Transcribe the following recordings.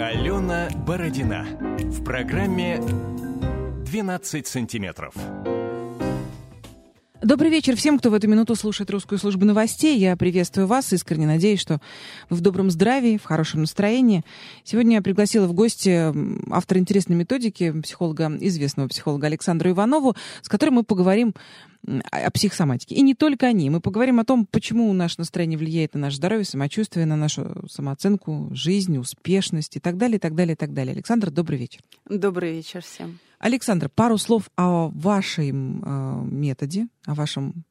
Алена Бородина. В программе «12 сантиметров». Добрый вечер всем, кто в эту минуту слушает русскую службу новостей. Я приветствую вас, искренне надеюсь, что вы в добром здравии, в хорошем настроении. Сегодня я пригласила в гости автора интересной методики, психолога, известного психолога Александра Иванову, с которым мы поговорим о психосоматике. И не только о ней. Мы поговорим о том, почему наше настроение влияет на наше здоровье, самочувствие, на нашу самооценку, жизнь, успешность и так далее, и так далее, и так далее. Александр, добрый вечер. Добрый вечер всем. Александр, пару слов о вашем э, методе, о вашем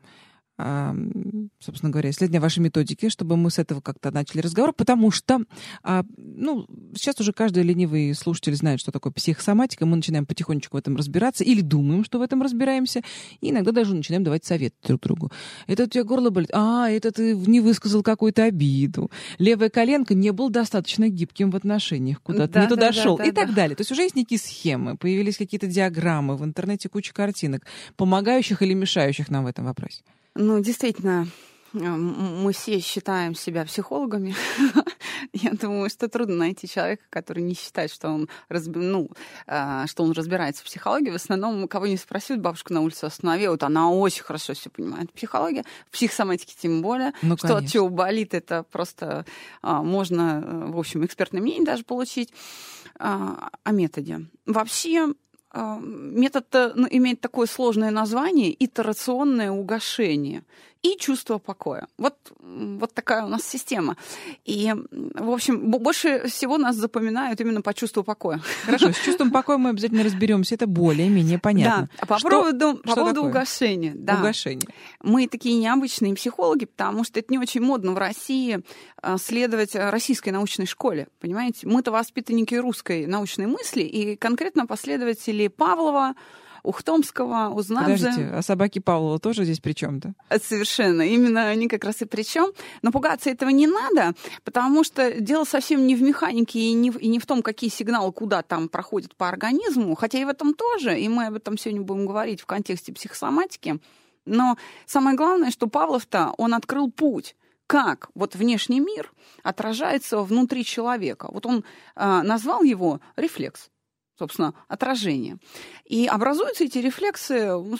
собственно говоря, исследования вашей методики, чтобы мы с этого как-то начали разговор, потому что, а, ну, сейчас уже каждый ленивый слушатель знает, что такое психосоматика, мы начинаем потихонечку в этом разбираться или думаем, что в этом разбираемся, и иногда даже начинаем давать совет друг другу. Это у тебя горло болит, а, это ты не высказал какую-то обиду, левая коленка не был достаточно гибким в отношениях, куда-то да, не туда да, шел, да, и да, так далее. То есть уже есть некие схемы, появились какие-то диаграммы, в интернете куча картинок, помогающих или мешающих нам в этом вопросе. Ну, действительно, э, мы все считаем себя психологами. Я думаю, что трудно найти человека, который не считает, что он, разби... ну, э, что он разбирается в психологии. В основном, кого не спросить, бабушку на улице остановила, вот она очень хорошо все понимает. Психология, психосоматики тем более. Ну, что от чего болит, это просто а, можно, э, в общем, экспертное мнение даже получить а, о методе. Вообще, метод ну, имеет такое сложное название – итерационное угошение и чувство покоя. Вот, вот такая у нас система. И, в общем, больше всего нас запоминают именно по чувству покоя. Хорошо, с чувством покоя мы обязательно разберемся, это более-менее понятно. Да, а по что, поводу, по поводу такое? угошения. Да. Угошение. Мы такие необычные психологи, потому что это не очень модно в России а, следовать российской научной школе, понимаете? Мы-то воспитанники русской научной мысли, и конкретно последователи Павлова, Ухтомского, Узнадзе. Подождите, а собаки Павлова тоже здесь при чем-то? Совершенно. Именно они как раз и при чем. Но пугаться этого не надо, потому что дело совсем не в механике и не в, и не в том, какие сигналы куда там проходят по организму, хотя и в этом тоже, и мы об этом сегодня будем говорить в контексте психосоматики. Но самое главное, что Павлов-то, он открыл путь как вот внешний мир отражается внутри человека. Вот он э, назвал его рефлекс собственно, отражение. И образуются эти рефлексы ну,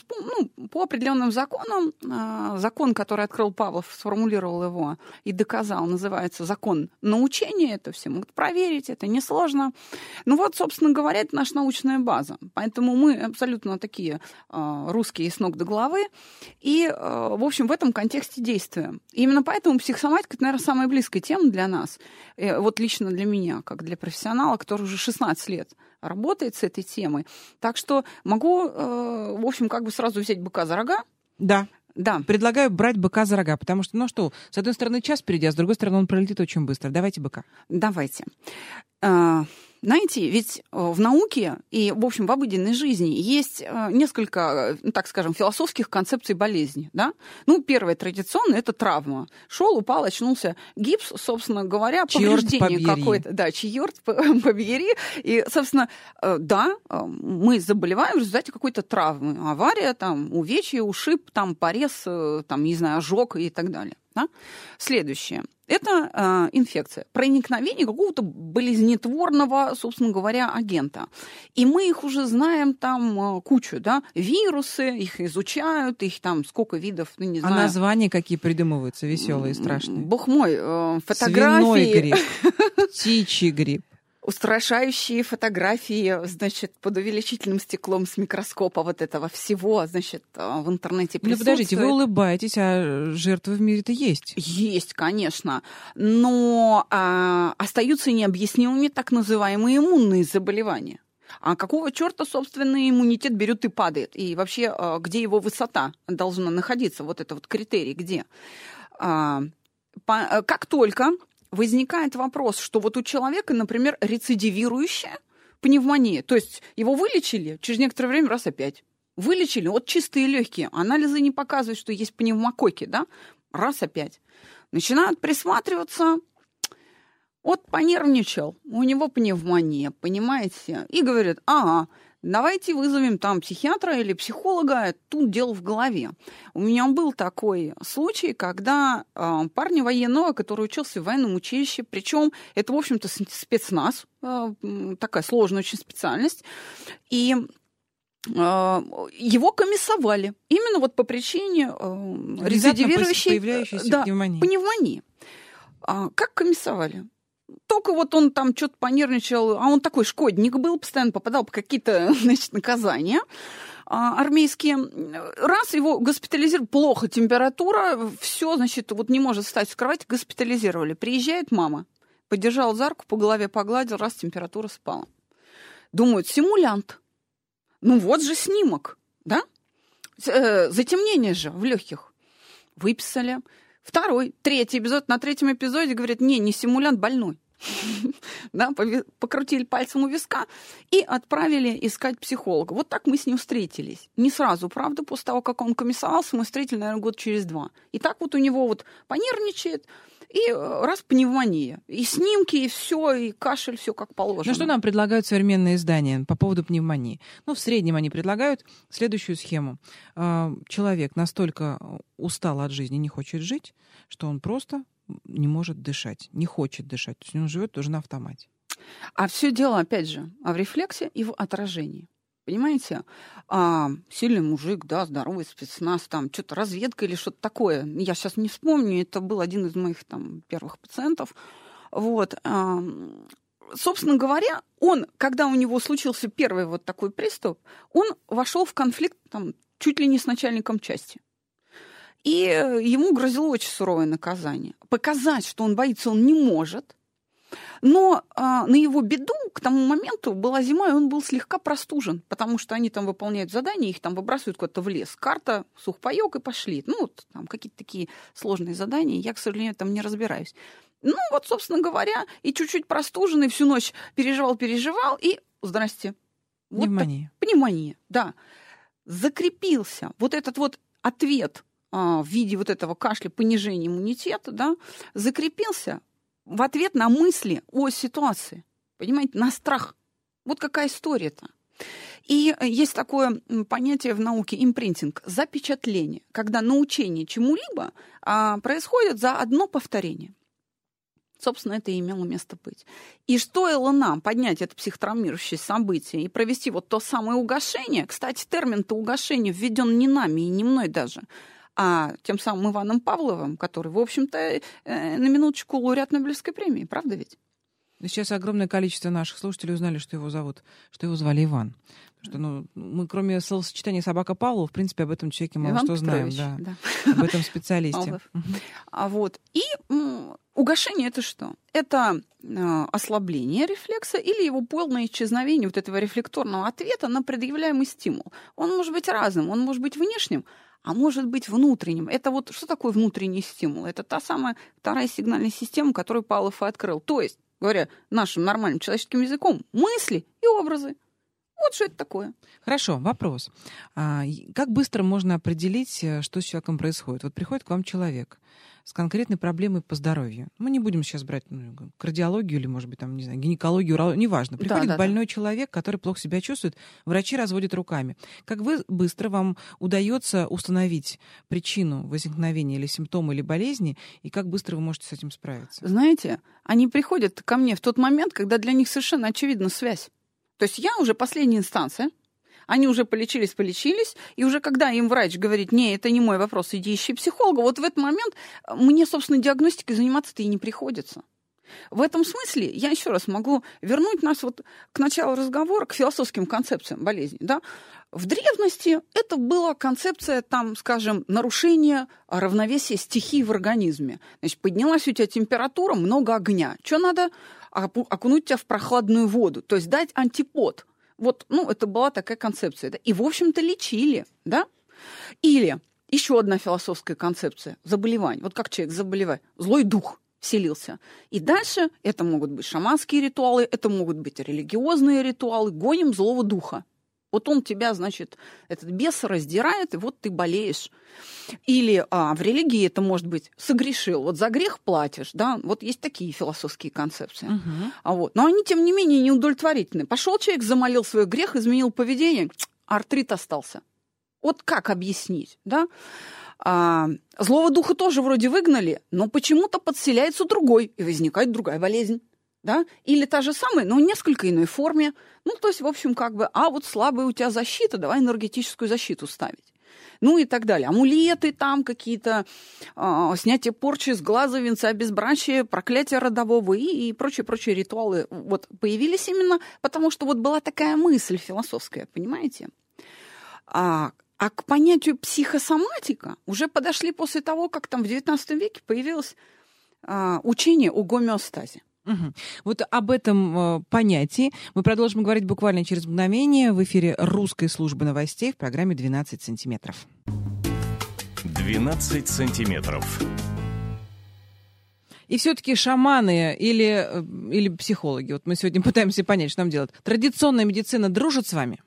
ну по определенным законам. А, закон, который открыл Павлов, сформулировал его и доказал, называется закон научения. Это все могут проверить, это несложно. Ну вот, собственно говоря, это наша научная база. Поэтому мы абсолютно такие а, русские с ног до головы. И, а, в общем, в этом контексте действуем. Именно поэтому психосоматика, это, наверное, самая близкая тема для нас. Э, вот лично для меня, как для профессионала, который уже 16 лет работает с этой темой. Так что могу, э, в общем, как бы сразу взять быка за рога. Да. Да. Предлагаю брать быка за рога, потому что, ну что, с одной стороны час впереди, а с другой стороны он пролетит очень быстро. Давайте быка. Давайте. Знаете, ведь э, в науке и, в общем, в обыденной жизни есть э, несколько, ну, так скажем, философских концепций болезни. Да? Ну, первое традиционно это травма. Шел, упал, очнулся. Гипс, собственно говоря, повреждение какое-то. Да, черт побери. И, собственно, э, да, мы заболеваем в результате какой-то травмы. Авария, там, увечье, ушиб, там, порез, там, не знаю, ожог и так далее. Да? Следующее. Это э, инфекция, проникновение какого-то болезнетворного, собственно говоря, агента. И мы их уже знаем там э, кучу, да, вирусы, их изучают, их там сколько видов, ну, не а знаю. А названия какие придумываются, веселые, страшные? Бог мой, э, фотографии. Свиной грипп, птичий грипп устрашающие фотографии, значит, под увеличительным стеклом с микроскопа вот этого всего, значит, э, в интернете присутствует. Ну, подождите, вы улыбаетесь, а жертвы в мире-то есть? Есть, конечно. Но а, остаются необъяснимыми так называемые иммунные заболевания. А какого черта, собственно, иммунитет берет и падает? И вообще, э, где его высота должна находиться? Вот это вот критерий, где? А, э, как только возникает вопрос, что вот у человека, например, рецидивирующая пневмония, то есть его вылечили, через некоторое время раз опять. Вылечили, вот чистые легкие, анализы не показывают, что есть пневмококи, да, раз опять. Начинают присматриваться, вот понервничал, у него пневмония, понимаете, и говорят, ага, давайте вызовем там психиатра или психолога, тут дело в голове. У меня был такой случай, когда э, парня военного, который учился в военном училище, причем это, в общем-то, спецназ, э, такая сложная очень специальность, и а, его комиссовали именно вот по причине э, появляющейся да, пневмонии. пневмонии. А, как комиссовали? Только вот он там что-то понервничал, а он такой шкодник был, постоянно попадал по какие-то, значит, наказания а, армейские. Раз его госпитализировали, плохо температура, все, значит, вот не может встать с кровати, госпитализировали. Приезжает мама, подержал за руку, по голове погладил, раз температура спала. Думают, симулянт. Ну вот же снимок, да? Э, затемнение же в легких. Выписали. Второй, третий эпизод. На третьем эпизоде говорят, не, не симулянт, больной. да, покрутили пальцем у виска и отправили искать психолога. Вот так мы с ним встретились. Не сразу, правда, после того, как он комиссовался, мы встретили, наверное, год через два. И так вот у него вот понервничает, и э, раз пневмония. И снимки, и все, и кашель, все как положено. Ну что нам предлагают современные издания по поводу пневмонии? Ну, в среднем они предлагают следующую схему. А, человек настолько устал от жизни, не хочет жить, что он просто не может дышать, не хочет дышать. То есть он живет тоже на автомате. А все дело, опять же, в рефлексе и в отражении. Понимаете? А, сильный мужик, да, здоровый спецназ, там, что-то разведка или что-то такое. Я сейчас не вспомню, это был один из моих там первых пациентов. Вот. А, собственно говоря, он, когда у него случился первый вот такой приступ, он вошел в конфликт там, чуть ли не с начальником части. И ему грозило очень суровое наказание. Показать, что он боится, он не может. Но а, на его беду к тому моменту была зима, и он был слегка простужен, потому что они там выполняют задания, их там выбрасывают куда-то в лес. Карта, сухпайок и пошли. Ну, вот, там какие-то такие сложные задания, я, к сожалению, там не разбираюсь. Ну, вот, собственно говоря, и чуть-чуть простуженный, всю ночь переживал-переживал, и здрасте. Вот пневмония. Так, пневмония, да. Закрепился вот этот вот ответ в виде вот этого кашля, понижения иммунитета, да, закрепился в ответ на мысли о ситуации. Понимаете, на страх. Вот какая история-то. И есть такое понятие в науке импринтинг, запечатление, когда научение чему-либо а, происходит за одно повторение. Собственно, это и имело место быть. И стоило нам поднять это психотравмирующее событие и провести вот то самое угошение, кстати, термин-то угошение введен не нами и не мной даже, а тем самым Иваном Павловым, который, в общем-то, э, на минуточку лауреат Нобелевской премии, правда ведь? Сейчас огромное количество наших слушателей узнали, что его зовут, что его звали Иван. Потому что, ну, мы кроме словосочетания собака Павлова, в принципе, об этом человеке мало Иван что Петрович, знаем, да, да. об этом специалисте. А вот и угошение это что? Это э, ослабление рефлекса или его полное исчезновение вот этого рефлекторного ответа на предъявляемый стимул. Он может быть разным, он может быть внешним, а может быть внутренним. Это вот что такое внутренний стимул? Это та самая вторая сигнальная система, которую Павлов и открыл. То есть, говоря нашим нормальным человеческим языком, мысли и образы. Вот что это такое. Хорошо, вопрос. А, как быстро можно определить, э, что с человеком происходит? Вот приходит к вам человек с конкретной проблемой по здоровью. Мы не будем сейчас брать ну, кардиологию или, может быть, там, не знаю, гинекологию, урологию, неважно. Приходит да, да, больной да. человек, который плохо себя чувствует, врачи разводят руками. Как вы быстро вам удается установить причину возникновения или симптома или болезни, и как быстро вы можете с этим справиться? Знаете, они приходят ко мне в тот момент, когда для них совершенно очевидна связь. То есть я уже последняя инстанция, они уже полечились, полечились, и уже когда им врач говорит, не, это не мой вопрос, иди ищи психолога, вот в этот момент мне, собственно, диагностикой заниматься-то и не приходится. В этом смысле я еще раз могу вернуть нас вот к началу разговора, к философским концепциям болезни. Да? В древности это была концепция, там, скажем, нарушения равновесия стихий в организме. Значит, поднялась у тебя температура, много огня. Что надо? Окунуть тебя в прохладную воду, то есть дать антипод. Вот, ну, это была такая концепция. Да? И, в общем-то, лечили, да? Или еще одна философская концепция – заболевание. Вот как человек заболевает? Злой дух вселился. И дальше это могут быть шаманские ритуалы, это могут быть религиозные ритуалы. Гоним злого духа. Вот он тебя, значит, этот бес раздирает, и вот ты болеешь. Или а, в религии это может быть согрешил, вот за грех платишь, да, вот есть такие философские концепции. Угу. А вот. Но они, тем не менее, неудовлетворительны. Пошел человек, замолил свой грех, изменил поведение, артрит остался. Вот как объяснить, да? А, злого духа тоже вроде выгнали, но почему-то подселяется другой, и возникает другая болезнь. Да? Или та же самая, но несколько иной форме. Ну, то есть, в общем, как бы, а вот слабая у тебя защита, давай энергетическую защиту ставить. Ну и так далее. Амулеты там какие-то, э, снятие порчи с глаза, венца безбрачия, проклятие родового и, прочие-прочие ритуалы вот появились именно потому, что вот была такая мысль философская, понимаете? А, а к понятию психосоматика уже подошли после того, как там в XIX веке появилось а, учение о гомеостазе. Угу. Вот об этом э, понятии мы продолжим говорить буквально через мгновение в эфире русской службы новостей в программе «12 сантиметров». 12 сантиметров. И все-таки шаманы или, э, или психологи, вот мы сегодня пытаемся понять, что нам делать. Традиционная медицина дружит с вами?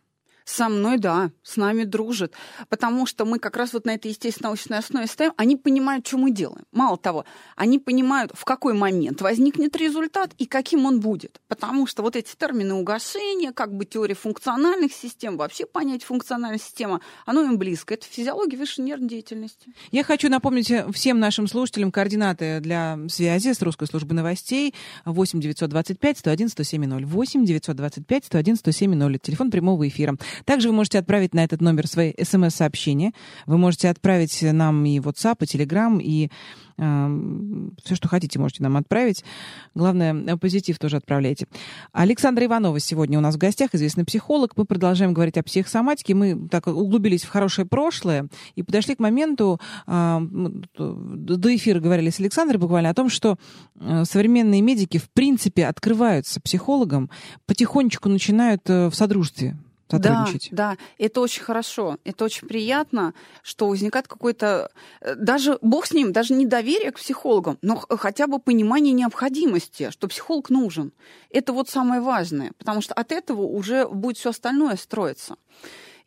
Со мной, да, с нами дружит, потому что мы как раз вот на этой естественно-научной основе стоим, они понимают, что мы делаем. Мало того, они понимают, в какой момент возникнет результат и каким он будет. Потому что вот эти термины угошения, как бы теория функциональных систем, вообще понять функциональная система, оно им близко. Это физиология высшей нервной деятельности. Я хочу напомнить всем нашим слушателям координаты для связи с русской службой новостей 8 925 101 107 8 925 101 107 телефон прямого эфира. Также вы можете отправить на этот номер свои смс-сообщения. Вы можете отправить нам и WhatsApp, и Telegram, и все, что хотите, можете нам отправить. Главное, э, позитив тоже отправляйте. Александра Иванова сегодня у нас в гостях, известный психолог. Мы продолжаем говорить о психосоматике. Мы так углубились в хорошее прошлое и подошли к моменту, до эфира говорили с Александрой буквально о том, что э, современные медики в принципе открываются психологам, потихонечку начинают э, в содружестве сотрудничать. Да, да, это очень хорошо, это очень приятно, что возникает какой-то, э, даже, бог с ним, даже не доверие к психологам, но хотя бы понимание необходимости, что психолог нужен. Это вот самое важное, потому что от этого уже будет все остальное строиться.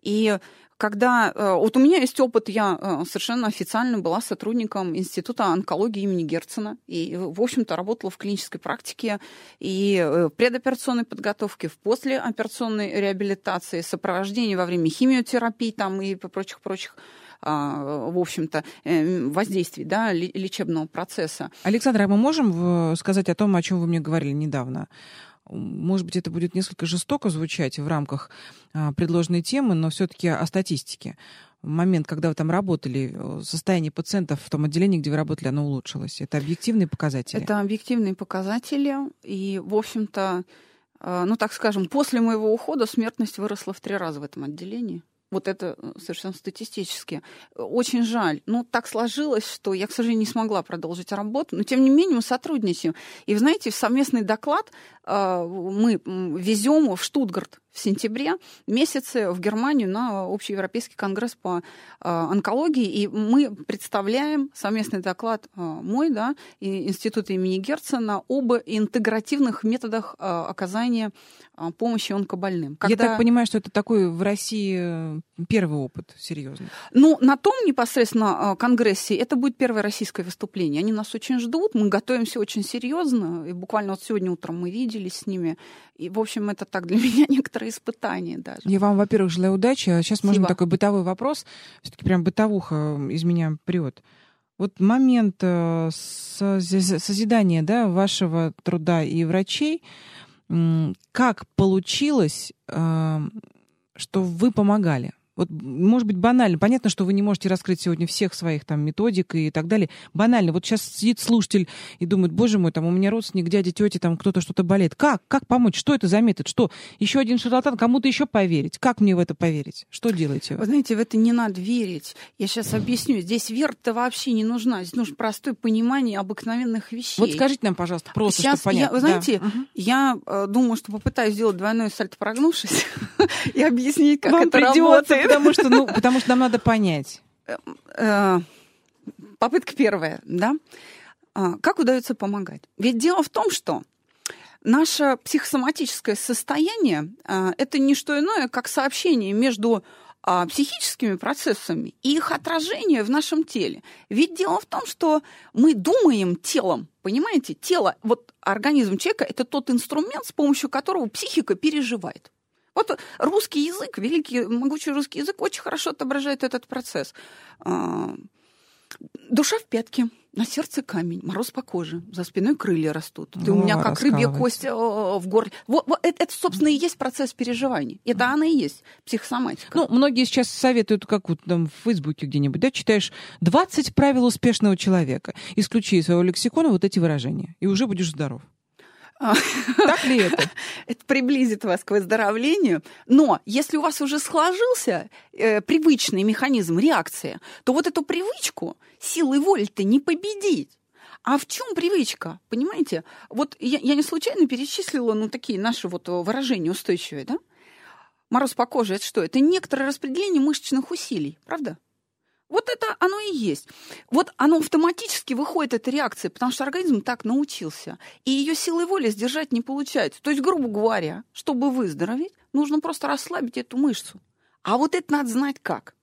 И когда... Э, вот у меня есть опыт, я э, совершенно официально была сотрудником Института онкологии имени Герцена, и, в общем-то, работала в клинической практике и в предоперационной подготовке, в послеоперационной реабилитации, сопровождении во время химиотерапии там и прочих-прочих а, в общем-то, э, воздействий да, лечебного процесса. Александра, а мы можем сказать о том, о чем вы мне говорили недавно? Может быть, это будет несколько жестоко звучать в рамках а, предложенной темы, но все-таки о статистике. Момент, когда вы там работали, э, состояние пациентов в том отделении, где вы работали, оно улучшилось. Это объективные показатели? Это объективные показатели. И, в общем-то, э, ну, так скажем, после моего ухода смертность выросла в три раза в этом отделении. Вот это э, совершенно статистически. Очень жаль. Ну, так сложилось, что я, к сожалению, не смогла продолжить работу. Но, тем не менее, мы сотрудничаем. И, вы знаете, в совместный доклад э, мы везем в Штутгарт в сентябре месяце в Германию на общеевропейский конгресс по э, онкологии, и мы представляем совместный доклад э, мой, да, и Института имени Герцена об интегративных методах э, оказания помощи онкобольным. Когда... Я так понимаю, что это такой в России первый опыт серьезный. Ну, на том непосредственно конгрессе это будет первое российское выступление. Они нас очень ждут, мы готовимся очень серьезно, и буквально вот сегодня утром мы виделись с ними, и, в общем, это так для меня некоторые некоторые испытания даже. Я вам, во-первых, желаю удачи. А сейчас можно такой бытовой вопрос. Все-таки прям бытовуха из меня прет. Вот момент э, созидания да, вашего труда и врачей, как получилось, э, что вы помогали? Вот, может быть, банально. Понятно, что вы не можете раскрыть сегодня всех своих там методик и так далее. Банально. Вот сейчас сидит слушатель и думает, боже мой, там у меня родственник, дядя, тетя, там кто-то что-то болеет. Как? Как помочь? Что это за метод? Что? Еще один шарлатан? Кому-то еще поверить? Как мне в это поверить? Что делаете? Вы знаете, в это не надо верить. Я сейчас объясню. Здесь вера-то вообще не нужна. Здесь нужно простое понимание обыкновенных вещей. Вот скажите нам, пожалуйста, просто, сейчас чтобы понятно. Я, вы знаете, да. я э, думаю, что попытаюсь сделать двойной сальто прогнувшись и объяснить, как это работает потому что, ну, потому что нам надо понять. Э, попытка первая, да? А, как удается помогать? Ведь дело в том, что наше психосоматическое состояние э, это не что иное, как сообщение между а, психическими процессами и их отражение в нашем теле. Ведь дело в том, что мы думаем телом, понимаете? Тело, вот организм человека – это тот инструмент, с помощью которого психика переживает. Вот русский язык, великий, могучий русский язык очень хорошо отображает этот процесс. А, душа в пятке – на сердце камень, мороз по коже, за спиной крылья растут. Ты у меня как рыбья кость в горле. Вот, вот это, это, собственно, и есть процесс переживаний. Это она и есть психосоматика. Ну, многие сейчас советуют, как вот там в Фейсбуке где-нибудь, да, читаешь 20 правил успешного человека. Исключи из своего лексикона вот эти выражения, и уже будешь здоров. Так ли это? Это приблизит вас к выздоровлению. Но если у вас уже сложился э, привычный механизм реакции, то вот эту привычку силой воли-то не победить. А в чем привычка? Понимаете? Вот я, я не случайно перечислила ну, такие наши вот выражения устойчивые, да? Мороз по коже это что? Это некоторое распределение мышечных усилий, правда? Вот это оно и есть. Вот оно автоматически выходит, эта реакция, потому что организм так научился. И ее силой воли сдержать не получается. То есть, грубо говоря, чтобы выздороветь, нужно просто расслабить эту мышцу. А вот это надо знать как.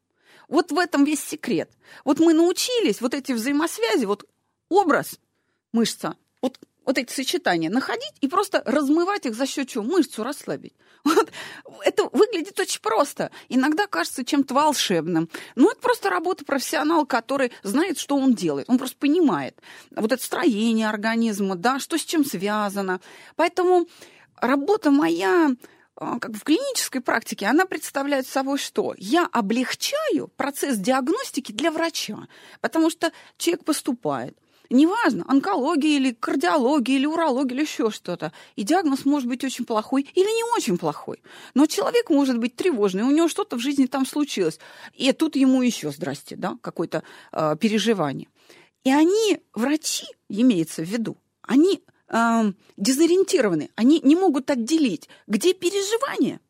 Вот в этом весь секрет. Вот мы научились вот эти взаимосвязи, вот образ, мышца, вот вот эти сочетания находить и просто размывать их за счет чего? Мышцу расслабить. Вот это выглядит очень просто. Иногда кажется чем-то волшебным. Но это просто работа профессионала, который знает, что он делает. Он просто понимает вот это строение организма, да, что с чем связано. Поэтому работа моя а, как в клинической практике, она представляет собой что? Я облегчаю процесс диагностики для врача, потому что человек поступает, неважно, онкология или кардиология или урология или еще что-то. И диагноз может быть очень плохой или не очень плохой. Но человек может быть тревожный, у него что-то в жизни там случилось. И тут ему еще, здрасте, да, какое-то э, переживание. И они, врачи, имеется в виду, они э, дезориентированы, они не могут отделить, где переживание,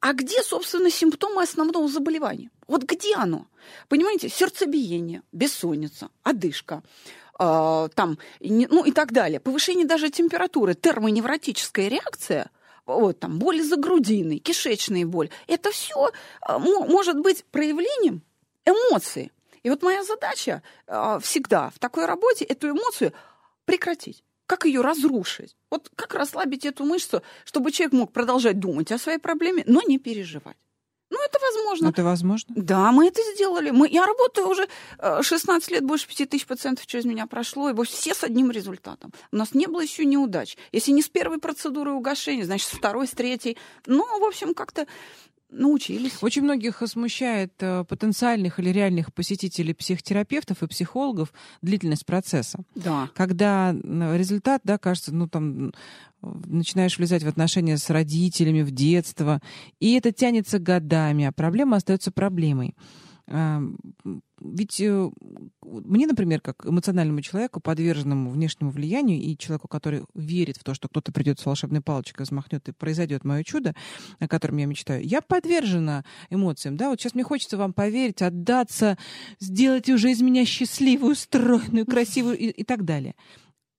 а где, собственно, симптомы основного заболевания? Вот где оно? Понимаете, сердцебиение, бессонница, одышка, там, ну и так далее. Повышение даже температуры, термоневротическая реакция, вот там боли за грудиной, кишечная боль, это все э, может быть проявлением эмоций. И вот моя задача э, всегда в такой работе эту эмоцию прекратить. Как ее разрушить? Вот как расслабить эту мышцу, чтобы человек мог продолжать думать о своей проблеме, но не переживать. Это возможно. Это возможно? Да, мы это сделали. Мы, я работаю уже 16 э, лет, больше 5 тысяч пациентов через меня прошло, и все с одним результатом. У нас не было еще неудач. Если не с первой процедуры угошения, значит, с второй, с третьей. Ну, в общем, как-то научились. Очень многих смущает э, потенциальных или реальных посетителей психотерапевтов и психологов длительность процесса. Да. Когда результат, да, кажется, ну там начинаешь влезать в отношения с родителями в детство, и это тянется годами, а проблема остается проблемой. Ведь э, мне, например, как эмоциональному человеку, подверженному внешнему влиянию, и человеку, который верит в то, что кто-то придет с волшебной палочкой, взмахнет и произойдет мое чудо, о котором я мечтаю, я подвержена эмоциям. Да, вот сейчас мне хочется вам поверить, отдаться, сделать уже из меня счастливую, стройную, красивую и, и так далее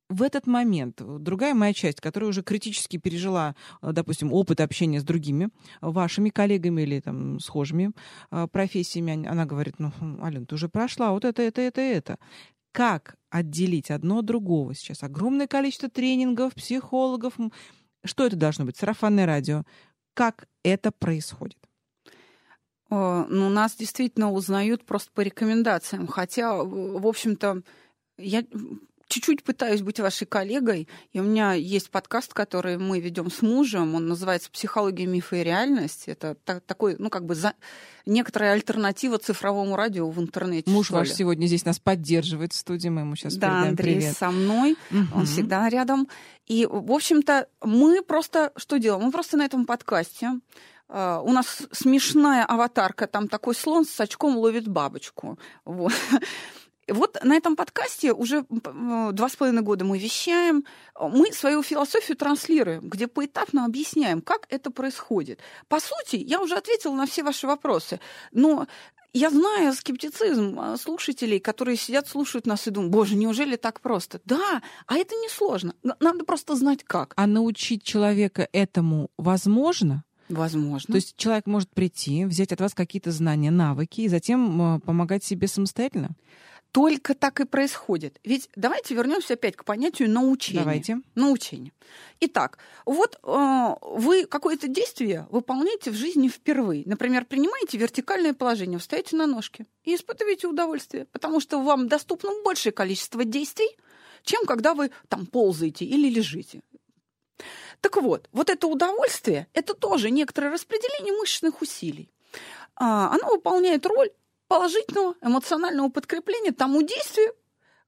в этот момент другая моя часть, которая уже критически пережила, э, допустим, опыт общения с другими вашими коллегами или там схожими э, профессиями, она говорит, ну, Ален, ты уже прошла вот это, это, это, это. Как отделить одно от другого сейчас? Огромное количество тренингов, психологов. Что это должно быть? Сарафанное радио. Как это происходит? Ну, нас действительно узнают просто по рекомендациям. Хотя, в общем-то, я чуть-чуть пытаюсь быть вашей коллегой, и у меня есть подкаст, который мы ведем с мужем, он называется «Психология, мифы и реальность». Это та- такой, ну, как бы за... некоторая альтернатива цифровому радио в интернете. Муж ваш сегодня здесь нас поддерживает в студии, мы ему сейчас Да, Андрей привет. со мной, угу. он всегда рядом. И, в общем-то, мы просто что делаем? Мы просто на этом подкасте Uh, у нас смешная аватарка, там такой слон с очком ловит бабочку. Вот. Вот на этом подкасте уже два с половиной года мы вещаем, мы свою философию транслируем, где поэтапно объясняем, как это происходит. По сути, я уже ответила на все ваши вопросы, но Я знаю скептицизм а, слушателей, которые сидят, слушают нас и думают, боже, неужели так просто? Да, а это не сложно. Надо просто знать как. А научить человека этому возможно? Возможно. То есть человек может прийти, взять от вас какие-то знания, навыки и затем помогать себе самостоятельно? Только так и происходит. Ведь давайте вернемся опять к понятию научения. Давайте. Научение. Итак, вот э, вы какое-то действие выполняете в жизни впервые. Например, принимаете вертикальное положение, встаете на ножки и испытываете удовольствие, потому что вам доступно большее количество действий, чем когда вы там ползаете или лежите. Так вот, вот это удовольствие, это тоже некоторое распределение мышечных усилий. А, оно выполняет роль положительного эмоционального подкрепления тому действию,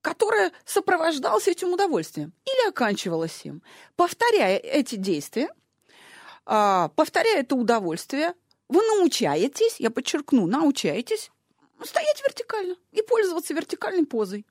которое сопровождалось этим удовольствием или оканчивалось им. Повторяя эти действия, а, повторяя это удовольствие, вы научаетесь, я подчеркну, научаетесь стоять вертикально и пользоваться вертикальной позой.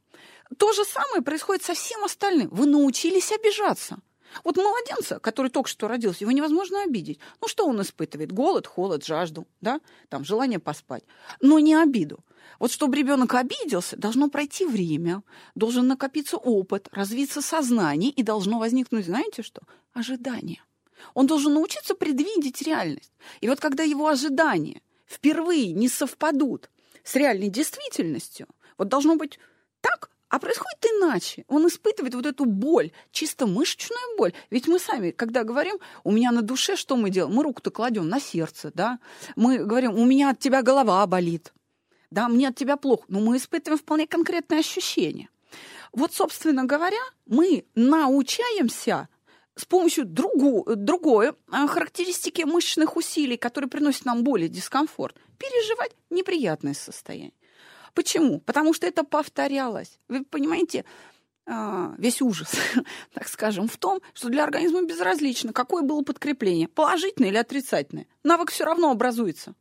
То же самое происходит со всем остальным. Вы научились обижаться. Вот младенца, который только что родился, его невозможно обидеть. Ну, что он испытывает? Голод, холод, жажду, да? Там, желание поспать. Но не обиду. Вот чтобы ребенок обиделся, должно пройти время, должен накопиться опыт, развиться сознание, и должно возникнуть, знаете что? Ожидание. Он должен научиться предвидеть реальность. И вот когда его ожидания впервые не совпадут с реальной действительностью, вот должно быть так, а происходит иначе. Он испытывает вот эту боль, чисто мышечную боль. Ведь мы сами, когда говорим, у меня на душе, что мы делаем? Мы руку-то кладем на сердце, да? Мы говорим, у меня от тебя голова болит, да, мне от тебя плохо. Но мы испытываем вполне конкретные ощущения. Вот, собственно говоря, мы научаемся с помощью другу, другой а, характеристики мышечных усилий, которые приносят нам боль и дискомфорт, переживать неприятное состояние. Почему? Потому что это повторялось. Вы понимаете, а, весь ужас, так скажем, в том, что для организма безразлично, какое было подкрепление, положительное или отрицательное. Навык все равно образуется.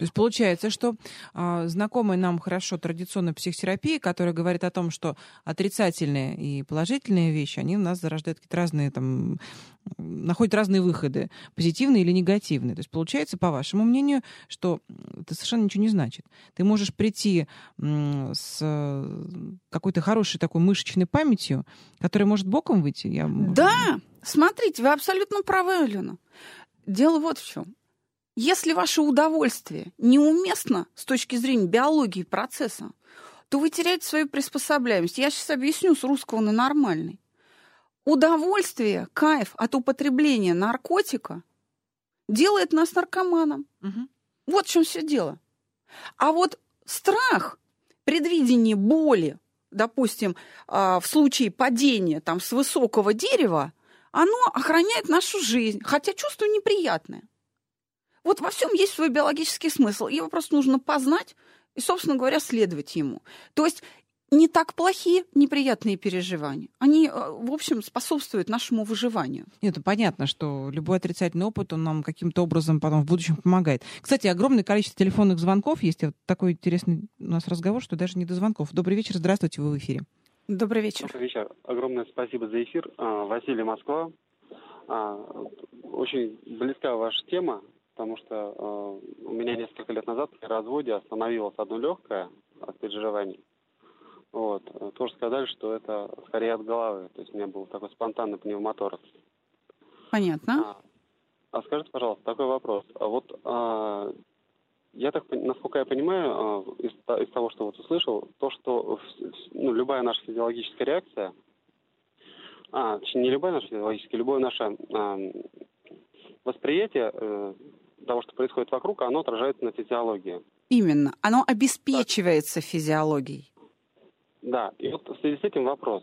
То есть получается, что э, знакомая нам хорошо традиционная психотерапия, которая говорит о том, что отрицательные и положительные вещи, они у нас зарождают какие-то разные, там, находят разные выходы, позитивные или негативные. То есть получается, по вашему мнению, что это совершенно ничего не значит. Ты можешь прийти э, с какой-то хорошей такой мышечной памятью, которая может боком выйти. Я... Да, смотрите, вы абсолютно правы, Алена. Дело вот в чем. Если ваше удовольствие неуместно с точки зрения биологии процесса, то вы теряете свою приспособляемость. Я сейчас объясню с русского на нормальный. Удовольствие, кайф от употребления наркотика делает нас наркоманом. Угу. Вот в чем все дело. А вот страх, предвидение боли, допустим, а, в случае падения там, с высокого дерева, оно охраняет нашу жизнь, хотя чувство неприятное. Вот во всем есть свой биологический смысл. Его просто нужно познать и, собственно говоря, следовать ему. То есть не так плохие неприятные переживания. Они, э, в общем, способствуют нашему выживанию. Нет, это понятно, что любой отрицательный опыт, он нам каким-то образом потом в будущем помогает. Кстати, огромное количество телефонных звонков есть. Вот такой интересный у нас разговор, что даже не до звонков. Добрый вечер, здравствуйте, вы в эфире. Добрый вечер. Добрый вечер. Огромное спасибо за эфир. А, Василий Москва. А, очень близка ваша тема потому что э, у меня несколько лет назад при разводе остановилось одно легкое от переживаний. Вот. Тоже сказали, что это скорее от головы. То есть у меня был такой спонтанный пневмоторакс. Понятно. А, а скажите, пожалуйста, такой вопрос. А вот а, я так, насколько я понимаю, а, из, из того, что вот услышал, то, что ну, любая наша физиологическая реакция, а, точнее, не любая наша физиологическая, любое наше а, восприятие э, того, что происходит вокруг, оно отражается на физиологии. Именно. Оно обеспечивается да. физиологией. Да. И вот в связи с этим вопрос.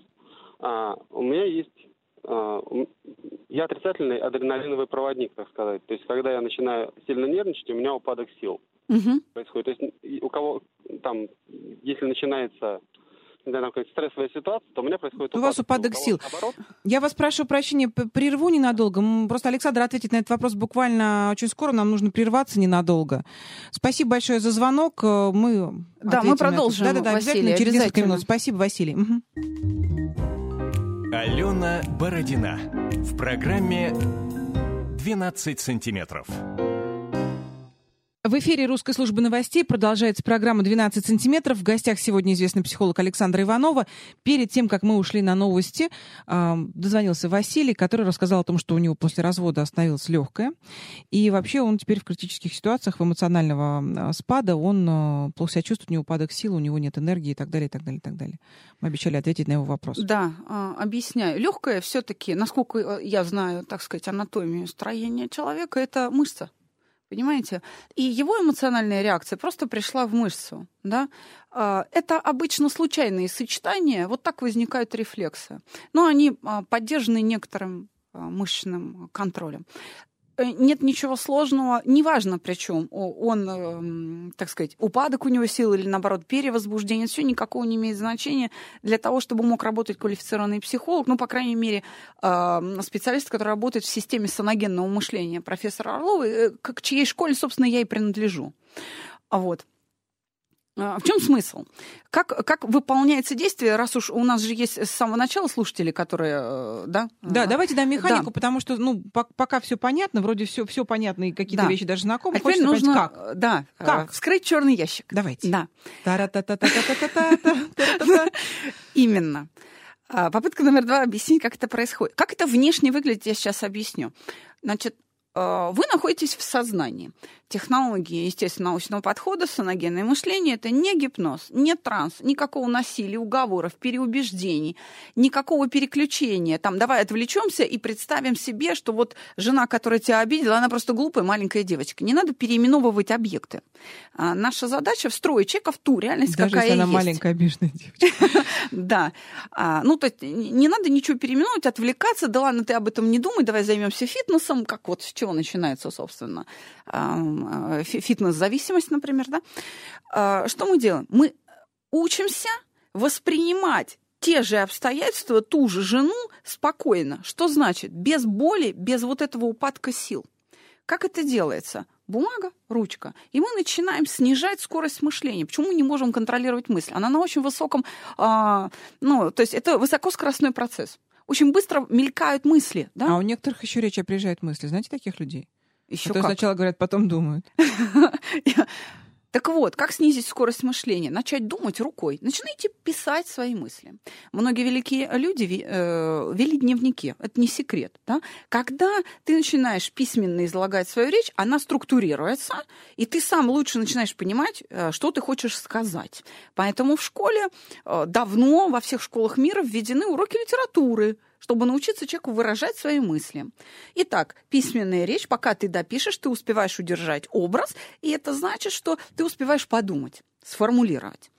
А, у меня есть... А, я отрицательный адреналиновый проводник, так сказать. То есть, когда я начинаю сильно нервничать, у меня упадок сил угу. происходит. То есть, у кого там, если начинается когда какая-то стрессовая ситуация, то у меня происходит упадок. У вас упадок сил. Наоборот. Я вас прошу прощения, прерву ненадолго. Просто Александр ответит на этот вопрос буквально очень скоро. Нам нужно прерваться ненадолго. Спасибо большое за звонок. Э, мы да, мы продолжим. Да, да, да, обязательно через несколько минут. Спасибо, Василий. Угу. Алена Бородина в программе 12 сантиметров. В эфире русской службы новостей продолжается программа «12 сантиметров». В гостях сегодня известный психолог Александра Иванова. Перед тем, как мы ушли на новости, дозвонился Василий, который рассказал о том, что у него после развода остановилась легкая. И вообще он теперь в критических ситуациях, в эмоционального спада, он а, плохо себя чувствует, у него упадок сил, у него нет энергии и так далее, и так далее, и так далее. Мы обещали ответить на его вопрос. Да, а, объясняю. Легкая все-таки, насколько я знаю, так сказать, анатомию строения человека, это мышца. Понимаете? И его эмоциональная реакция просто пришла в мышцу. Да? А, это обычно случайные сочетания, вот так возникают рефлексы. Но они а, поддержаны некоторым а, мышечным контролем. Э, нет ничего сложного, неважно причем, он, эм, так сказать, упадок у него сил или, наоборот, перевозбуждение, все никакого не имеет значения для того, чтобы мог работать квалифицированный психолог, ну, по крайней мере, эм, специалист, который работает в системе саногенного мышления профессора Орлова, э, к чьей школе, собственно, я и принадлежу. Вот. А, в чем смысл? Как, как выполняется действие, раз уж у нас же есть с самого начала слушатели, которые, э, да? Да, давайте дам механику, да. потому что, ну, пока все понятно, вроде все, все понятно, и какие-то да. вещи даже знакомы. А теперь нужно, понять, как? Да, как? вскрыть черный ящик. Давайте. Да. Именно. Попытка номер два объяснить, как это происходит. Как это внешне выглядит, я сейчас объясню. Значит, Э, вы находитесь в сознании. Технологии, естественно, научного подхода, саногенное мышление – это не гипноз, не транс, никакого насилия, уговоров, переубеждений, никакого переключения. Там, давай отвлечемся и представим себе, что вот жена, которая тебя обидела, она просто глупая маленькая девочка. Не надо переименовывать объекты. А наша задача – встроить человека в ту реальность, Даже какая если она есть. маленькая обиженная девочка. Да. А, ну, то есть не надо ничего переименовывать, отвлекаться. Да ладно, ты об этом не думай, давай займемся фитнесом, как вот с чего начинается, собственно, э, фитнес-зависимость, например, да, а, что мы делаем? Мы учимся воспринимать те же обстоятельства, ту же жену спокойно. Что значит? Без боли, без вот этого упадка сил. Как это делается? Бумага, ручка. И мы начинаем снижать скорость мышления. Почему мы не можем контролировать мысль? Она на очень высоком... А, ну, то есть это высокоскоростной процесс очень быстро мелькают мысли. Да? А у некоторых еще речь опережает мысли. Знаете таких людей? Еще а как? сначала говорят, потом думают. Так вот, как снизить скорость мышления? Начать думать рукой. Начинайте писать свои мысли. Многие великие люди э, вели дневники. Это не секрет. Да? Когда ты начинаешь письменно излагать свою речь, она структурируется, и ты сам лучше начинаешь понимать, э, что ты хочешь сказать. Поэтому в школе э, давно во всех школах мира введены уроки литературы, чтобы научиться человеку выражать свои мысли. Итак, письменная речь, пока ты допишешь, ты успеваешь удержать образ, и это значит, что ты успеваешь подумать, сформулировать.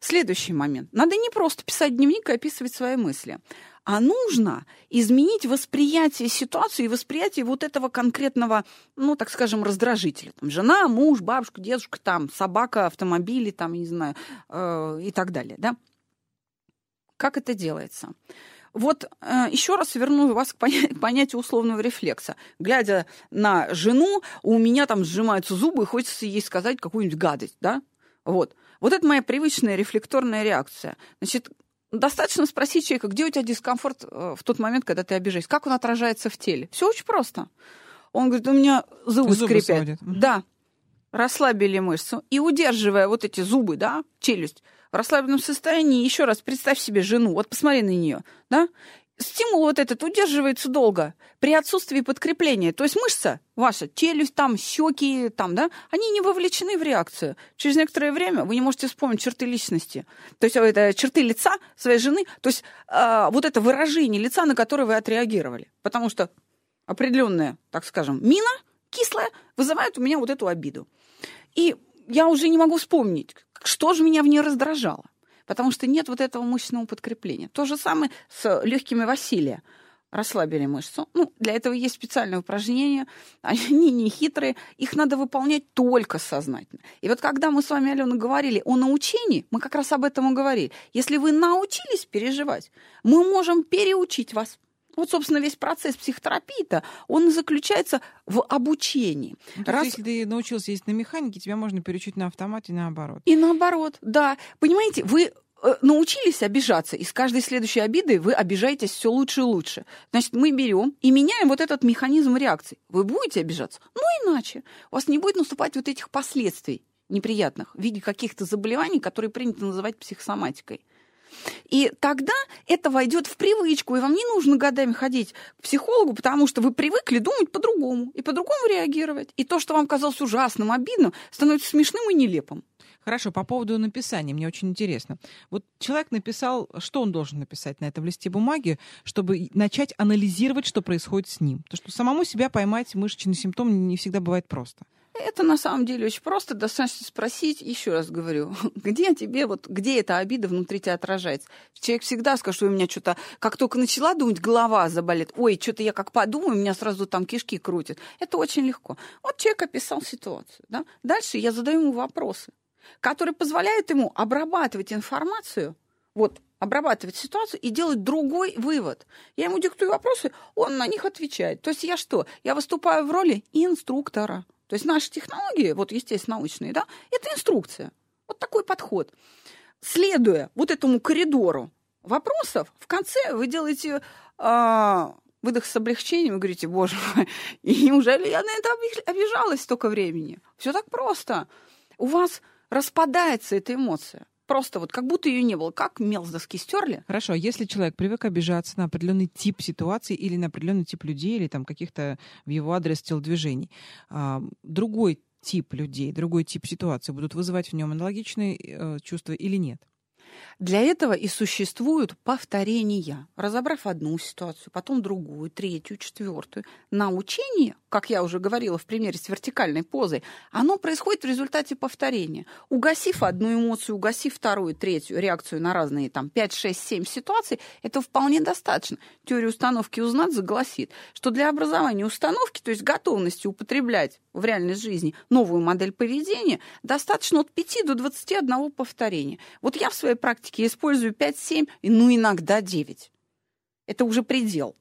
Следующий момент. Надо не просто писать дневник и описывать свои мысли, а нужно изменить восприятие ситуации и восприятие вот этого конкретного, ну, так скажем, раздражителя. Там, жена, муж, бабушка, дедушка, там, собака, автомобили, там, не знаю, э, и так далее. Да? Как это делается? Вот э, еще раз верну вас к понятию условного рефлекса. Глядя на жену, у меня там сжимаются зубы, и хочется ей сказать какую-нибудь гадость, да? Вот. Вот это моя привычная рефлекторная реакция. Значит, достаточно спросить человека, где у тебя дискомфорт э, в тот момент, когда ты обижаешься, как он отражается в теле. Все очень просто. Он говорит, у меня зубы, зубы скрипят. Сводят. Да. Расслабили мышцу. И удерживая вот эти зубы, да, челюсть, в расслабленном состоянии, еще раз представь себе жену, вот посмотри на нее, да? Стимул вот этот удерживается долго при отсутствии подкрепления. То есть мышца ваша, челюсть, там, щеки, там, да, они не вовлечены в реакцию. Через некоторое время вы не можете вспомнить черты личности. То есть это черты лица своей жены, то есть э, вот это выражение лица, на которое вы отреагировали. Потому что определенная, так скажем, мина кислая вызывает у меня вот эту обиду. И я уже не могу вспомнить, что же меня в ней раздражало? Потому что нет вот этого мышечного подкрепления. То же самое с легкими Василия. Расслабили мышцу. Ну, для этого есть специальные упражнения. Они не хитрые. Их надо выполнять только сознательно. И вот когда мы с вами, Алена, говорили о научении, мы как раз об этом и говорили. Если вы научились переживать, мы можем переучить вас. Вот, собственно, весь процесс психотерапии-то, он заключается в обучении. Ну, Раз... Если ты научился ездить на механике, тебя можно переучить на автомате и наоборот. И наоборот, да. Понимаете, вы э, научились обижаться, и с каждой следующей обидой вы обижаетесь все лучше и лучше. Значит, мы берем и меняем вот этот механизм реакции. Вы будете обижаться? Ну, иначе. У вас не будет наступать вот этих последствий неприятных в виде каких-то заболеваний, которые принято называть психосоматикой. И тогда это войдет в привычку, и вам не нужно годами ходить к психологу, потому что вы привыкли думать по-другому и по-другому реагировать. И то, что вам казалось ужасным, обидным, становится смешным и нелепым. Хорошо, по поводу написания, мне очень интересно. Вот человек написал, что он должен написать на этом листе бумаги, чтобы начать анализировать, что происходит с ним. То, что самому себя поймать мышечный симптом не всегда бывает просто. Это на самом деле очень просто. Достаточно спросить, еще раз говорю, где тебе, вот, где эта обида внутри тебя отражается. Человек всегда скажет, что у меня что-то, как только начала думать, голова заболит. Ой, что-то я как подумаю, у меня сразу там кишки крутят. Это очень легко. Вот человек описал ситуацию. Да? Дальше я задаю ему вопросы, которые позволяют ему обрабатывать информацию, вот, обрабатывать ситуацию и делать другой вывод. Я ему диктую вопросы, он на них отвечает. То есть я что? Я выступаю в роли инструктора. То есть наши технологии, вот естественно научные, да, это инструкция. Вот такой подход. Следуя вот этому коридору вопросов, в конце вы делаете э, выдох с облегчением и говорите, боже мой, и неужели я на это обижалась столько времени? Все так просто. У вас распадается эта эмоция. Просто вот как будто ее не было. Как мел с доски стерли? Хорошо, а если человек привык обижаться на определенный тип ситуации или на определенный тип людей, или там каких-то в его адрес телодвижений, а, другой тип людей, другой тип ситуации будут вызывать в нем аналогичные э, чувства или нет? Для этого и существуют повторения. Разобрав одну ситуацию, потом другую, третью, четвертую. Научение, как я уже говорила в примере с вертикальной позой, оно происходит в результате повторения. Угасив одну эмоцию, угасив вторую, третью реакцию на разные там 5, 6, 7 ситуаций, это вполне достаточно. Теория установки узнать загласит, что для образования установки, то есть готовности употреблять в реальной жизни новую модель поведения, достаточно от 5 до 21 повторения. Вот я в своей практике использую 5-7, ну иногда 9. Это уже предел.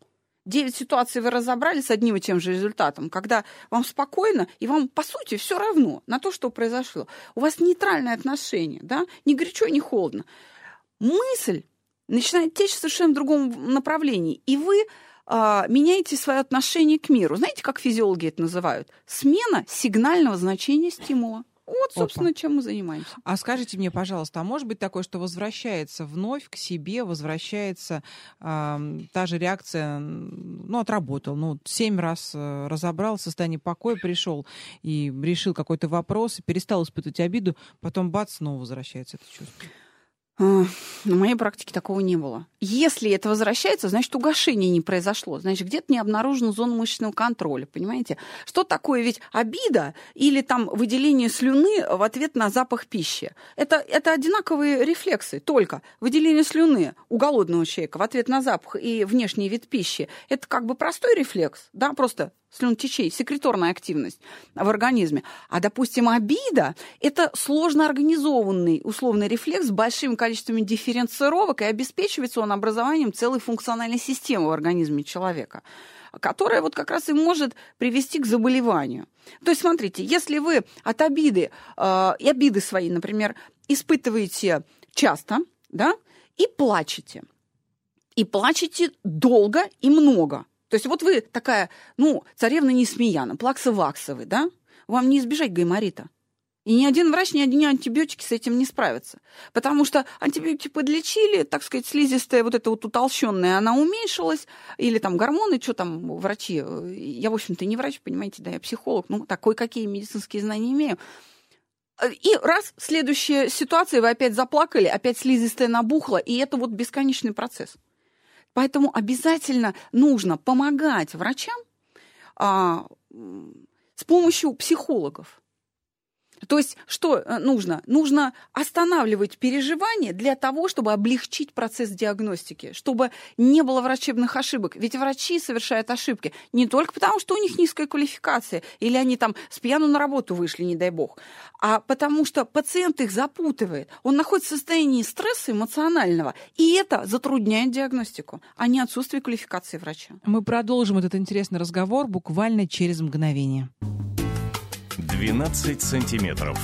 9 ситуаций вы разобрали с одним и тем же результатом, когда вам спокойно и вам, по сути, все равно на то, что произошло. У вас нейтральное отношение, да? ни горячо, ни холодно. Мысль начинает течь в совершенно другом направлении, и вы э, меняете свое отношение к миру. Знаете, как физиологи это называют? Смена сигнального значения стимула. Вот, собственно, Опа. чем мы занимаемся. А скажите мне, пожалуйста, а может быть такое, что возвращается вновь к себе, возвращается э, та же реакция, ну, отработал, ну, семь раз э, разобрал, состояние покоя пришел и решил какой-то вопрос, и перестал испытывать обиду, потом бац, снова возвращается это чувство. На моей практике такого не было. Если это возвращается, значит, угошение не произошло. Значит, где-то не обнаружена зона мышечного контроля, понимаете? Что такое ведь обида или там выделение слюны в ответ на запах пищи? Это, это одинаковые рефлексы, только выделение слюны у голодного человека в ответ на запах и внешний вид пищи. Это как бы простой рефлекс, да, просто слюнотечей, секреторная активность в организме. А, допустим, обида – это сложно организованный условный рефлекс с большим количеством дифференцировок, и обеспечивается он образованием целой функциональной системы в организме человека которая вот как раз и может привести к заболеванию. То есть, смотрите, если вы от обиды э, и обиды свои, например, испытываете часто, да, и плачете, и плачете долго и много – то есть вот вы такая, ну, царевна Несмеяна, плакса-ваксовый, да? Вам не избежать гайморита. И ни один врач, ни одни антибиотики с этим не справятся. Потому что антибиотики подлечили, так сказать, слизистая вот эта вот утолщенная, она уменьшилась. Или там гормоны, что там врачи. Я, в общем-то, не врач, понимаете, да, я психолог. Ну, такой, какие медицинские знания имею. И раз, следующая ситуация, вы опять заплакали, опять слизистая набухла, и это вот бесконечный процесс. Поэтому обязательно нужно помогать врачам а, с помощью психологов. То есть что э, нужно? Нужно останавливать переживания для того, чтобы облегчить процесс диагностики, чтобы не было врачебных ошибок. Ведь врачи совершают ошибки не только потому, что у них низкая квалификация, или они там с пьяну на работу вышли, не дай бог, а потому что пациент их запутывает. Он находится в состоянии стресса эмоционального, и это затрудняет диагностику, а не отсутствие квалификации врача. Мы продолжим этот интересный разговор буквально через мгновение. 12 сантиметров.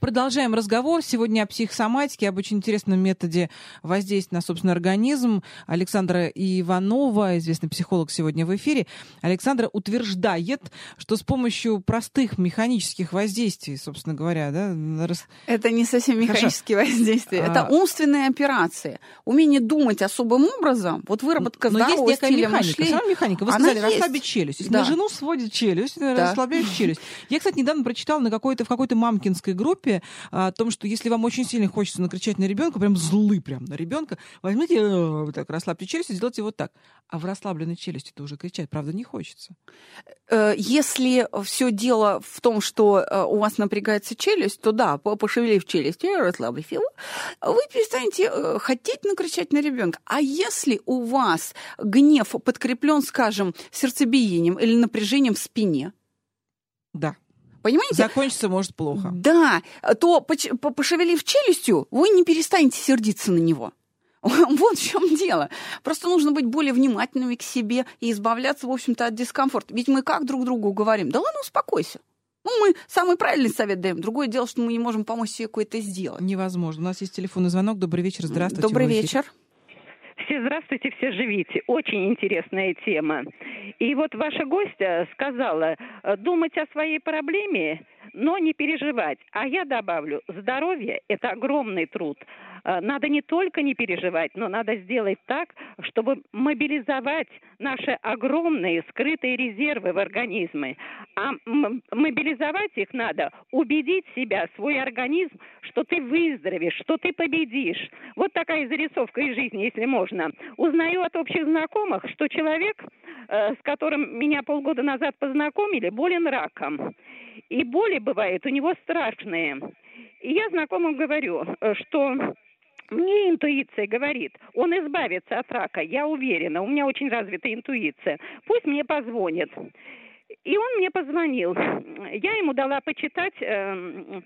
Продолжаем разговор. Сегодня о психосоматике, об очень интересном методе воздействия на собственный организм. Александра Иванова, известный психолог, сегодня в эфире. Александра утверждает, что с помощью простых механических воздействий, собственно говоря, да, рас... это не совсем механические Хорошо. воздействия, а... это умственные операции. Умение думать особым образом, вот выработка Но здорового есть стиля механика, мышления. Сама механика. Вы сказали, есть. расслабить челюсть. Если да. на жену сводит челюсть, да. расслабляешь челюсть. Я, кстати, недавно прочитала на какой-то, в какой-то мамкинской группе принципе, о том, что если вам очень сильно хочется накричать на ребенка, прям злы прям на ребенка, возьмите, э, вот так расслабьте челюсть и сделайте вот так. А в расслабленной челюсти это уже кричать, правда, не хочется. Э, если все дело в том, что э, у вас напрягается челюсть, то да, пошевелив челюсть и расслабив его, вы перестанете хотеть накричать на ребенка. А если у вас гнев подкреплен, скажем, сердцебиением или напряжением в спине, да. Понимаете? Закончится может плохо. Да, то пошевелив челюстью, вы не перестанете сердиться на него. Вот в чем дело. Просто нужно быть более внимательными к себе и избавляться, в общем-то, от дискомфорта. Ведь мы как друг другу говорим? Да ладно, успокойся. Ну, мы самый правильный совет даем. Другое дело, что мы не можем помочь себе кое-то сделать. Невозможно. У нас есть телефонный звонок. Добрый вечер. Здравствуйте. Добрый вечер. Все здравствуйте, все живите. Очень интересная тема. И вот ваша гостья сказала, э, думать о своей проблеме, но не переживать. А я добавлю, здоровье – это огромный труд. Э, надо не только не переживать, но надо сделать так, чтобы мобилизовать наши огромные скрытые резервы в организме. А мобилизовать их надо, убедить себя, свой организм, что ты выздоровеешь, что ты победишь. Вот такая зарисовка из жизни, если можно. Узнаю от общих знакомых, что человек, э, с которым меня полгода назад познакомили, болен раком. И боли бывают у него страшные. И я знакомым говорю, э, что мне интуиция говорит, он избавится от рака, я уверена, у меня очень развита интуиция. Пусть мне позвонит. И он мне позвонил. Я ему дала почитать э,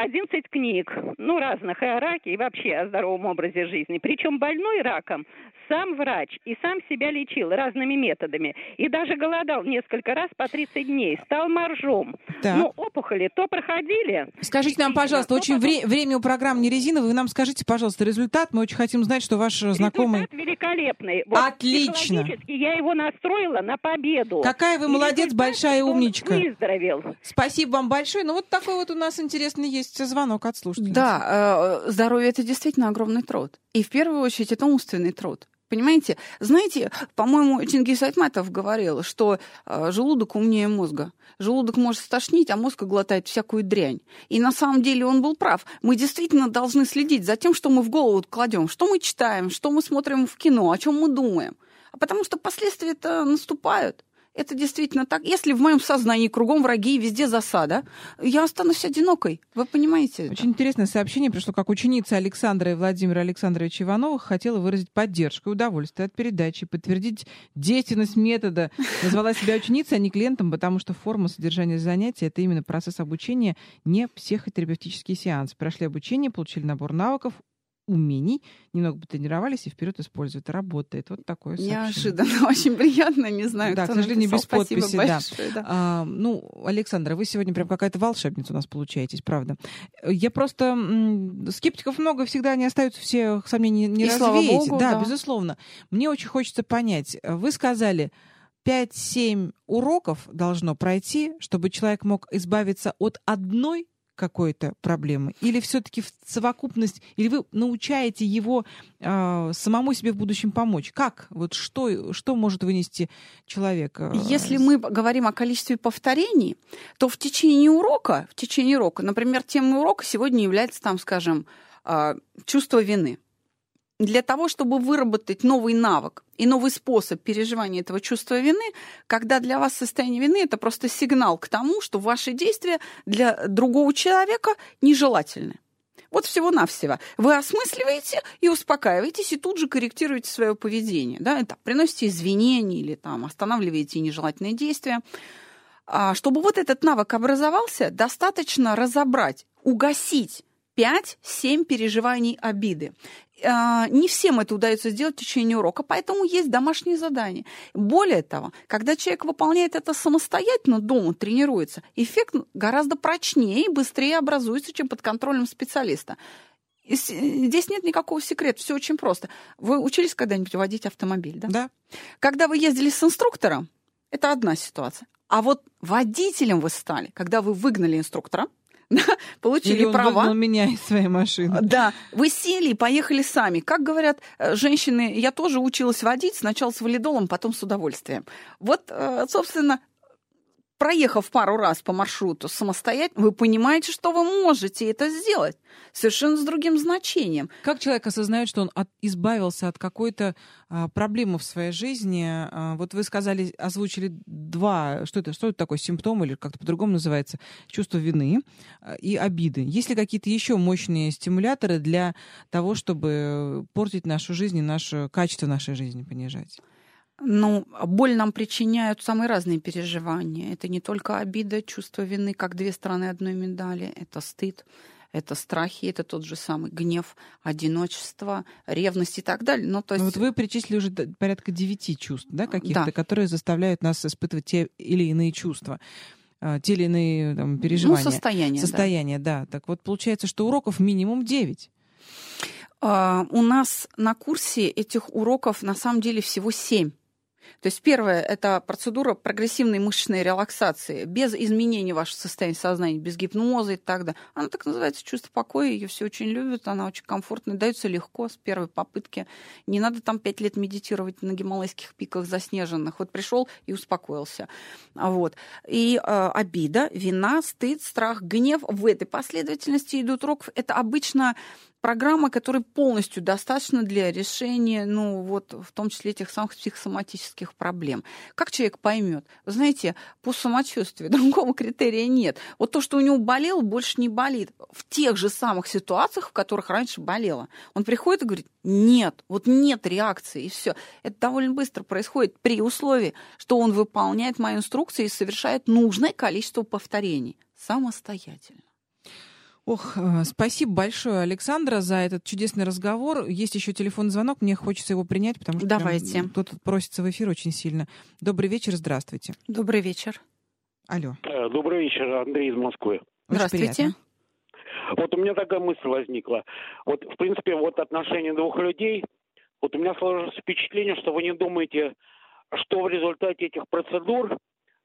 11 книг, ну, разных и о раке, и вообще о здоровом образе жизни. Причем больной раком сам врач и сам себя лечил разными методами. И даже голодал несколько раз по 30 дней, стал моржом. Да. Ну, опухоли то проходили. Скажите нам, пожалуйста, очень потом... вре- время у программ не резиновое. Вы нам скажите, пожалуйста, результат. Мы очень хотим знать, что ваш знакомый... Результат великолепный. Вот Отлично. я его настроила на победу. Какая вы молодец, большая умничка. выздоровел. Спасибо вам большое. Ну, вот такой вот у нас интересный есть звонок от слушателей. Да, э, здоровье — это действительно огромный труд. И в первую очередь это умственный труд. Понимаете? Знаете, по-моему, Чингис Айтматов говорил, что э, желудок умнее мозга. Желудок может стошнить, а мозг глотает всякую дрянь. И на самом деле он был прав. Мы действительно должны следить за тем, что мы в голову кладем, что мы читаем, что мы смотрим в кино, о чем мы думаем. А потому что последствия-то наступают. Это действительно так. Если в моем сознании кругом враги и везде засада, я останусь одинокой. Вы понимаете? Это? Очень интересное сообщение пришло, как ученица Александра и Владимира Александровича Ивановых хотела выразить поддержку и удовольствие от передачи, подтвердить действенность метода. Назвала себя ученицей, а не клиентом, потому что форма содержания занятий — это именно процесс обучения, не психотерапевтический сеанс. Прошли обучение, получили набор навыков, умений, немного потренировались и вперед используют. Работает. Вот такое сообщение. Неожиданно, очень приятно, не знаю, Да, кто к сожалению, без Спасибо подписи. Большое, да. Да. А, ну, Александра, вы сегодня прям какая-то волшебница у нас получаетесь, правда. Я просто... М- скептиков много, всегда не остаются все сомнения не и развеять. Богу, да, да, безусловно. Мне очень хочется понять. Вы сказали, 5-7 уроков должно пройти, чтобы человек мог избавиться от одной какой-то проблемы? Или все-таки в совокупность, или вы научаете его э, самому себе в будущем помочь? Как? Вот что, что может вынести человек? Э, Если мы говорим о количестве повторений, то в течение урока, в течение урока, например, темой урока сегодня является, там, скажем, э, чувство вины для того, чтобы выработать новый навык и новый способ переживания этого чувства вины, когда для вас состояние вины это просто сигнал к тому, что ваши действия для другого человека нежелательны. Вот всего-навсего. Вы осмысливаете и успокаиваетесь, и тут же корректируете свое поведение. Да? Это, приносите извинения или там, останавливаете нежелательные действия. А, чтобы вот этот навык образовался, достаточно разобрать, угасить 5-7 переживаний обиды. А, не всем это удается сделать в течение урока, поэтому есть домашние задания. Более того, когда человек выполняет это самостоятельно дома, тренируется, эффект гораздо прочнее и быстрее образуется, чем под контролем специалиста. Здесь нет никакого секрета, все очень просто. Вы учились когда-нибудь водить автомобиль, да? Да. Когда вы ездили с инструктором, это одна ситуация. А вот водителем вы стали, когда вы выгнали инструктора, получили Или он права. выгнал меня из своей машины. Да, вы сели и поехали сами. Как говорят э, женщины, я тоже училась водить, сначала с валидолом, потом с удовольствием. Вот, э, собственно, проехав пару раз по маршруту самостоятельно, вы понимаете, что вы можете это сделать совершенно с другим значением. Как человек осознает, что он от, избавился от какой-то а, проблемы в своей жизни? А, вот вы сказали, озвучили два, что это, что это такое, симптом или как-то по-другому называется, чувство вины а, и обиды. Есть ли какие-то еще мощные стимуляторы для того, чтобы портить нашу жизнь и наше качество нашей жизни понижать? Ну, боль нам причиняют самые разные переживания. Это не только обида, чувство вины, как две стороны одной медали. Это стыд, это страхи, это тот же самый гнев, одиночество, ревность и так далее. Ну, то есть... Ну, вот вы перечислили уже порядка девяти чувств, да, каких-то, да. которые заставляют нас испытывать те или иные чувства а, те или иные там, переживания. Ну, состояние. Состояние, да. да. Так вот, получается, что уроков минимум девять. Uh, у нас на курсе этих уроков на самом деле всего семь. То есть первое – это процедура прогрессивной мышечной релаксации, без изменения вашего состояния сознания, без гипноза и так далее. Она так называется чувство покоя, ее все очень любят, она очень комфортная, дается легко с первой попытки. Не надо там пять лет медитировать на гималайских пиках заснеженных. Вот пришел и успокоился. Вот. И э, обида, вина, стыд, страх, гнев в этой последовательности идут уроков. Это обычно программа, которая полностью достаточно для решения, ну, вот, в том числе этих самых психосоматических проблем. Как человек поймет? Вы знаете, по самочувствию другого критерия нет. Вот то, что у него болело, больше не болит. В тех же самых ситуациях, в которых раньше болело. Он приходит и говорит, нет, вот нет реакции, и все. Это довольно быстро происходит при условии, что он выполняет мои инструкции и совершает нужное количество повторений самостоятельно. Ох, э, спасибо большое, Александра, за этот чудесный разговор. Есть еще телефонный звонок, мне хочется его принять, потому что Давайте. кто-то просится в эфир очень сильно. Добрый вечер, здравствуйте. Добрый вечер. Алло. Э, добрый вечер, Андрей из Москвы. Здравствуйте. Вот у меня такая мысль возникла. Вот, в принципе, вот отношения двух людей, вот у меня сложилось впечатление, что вы не думаете, что в результате этих процедур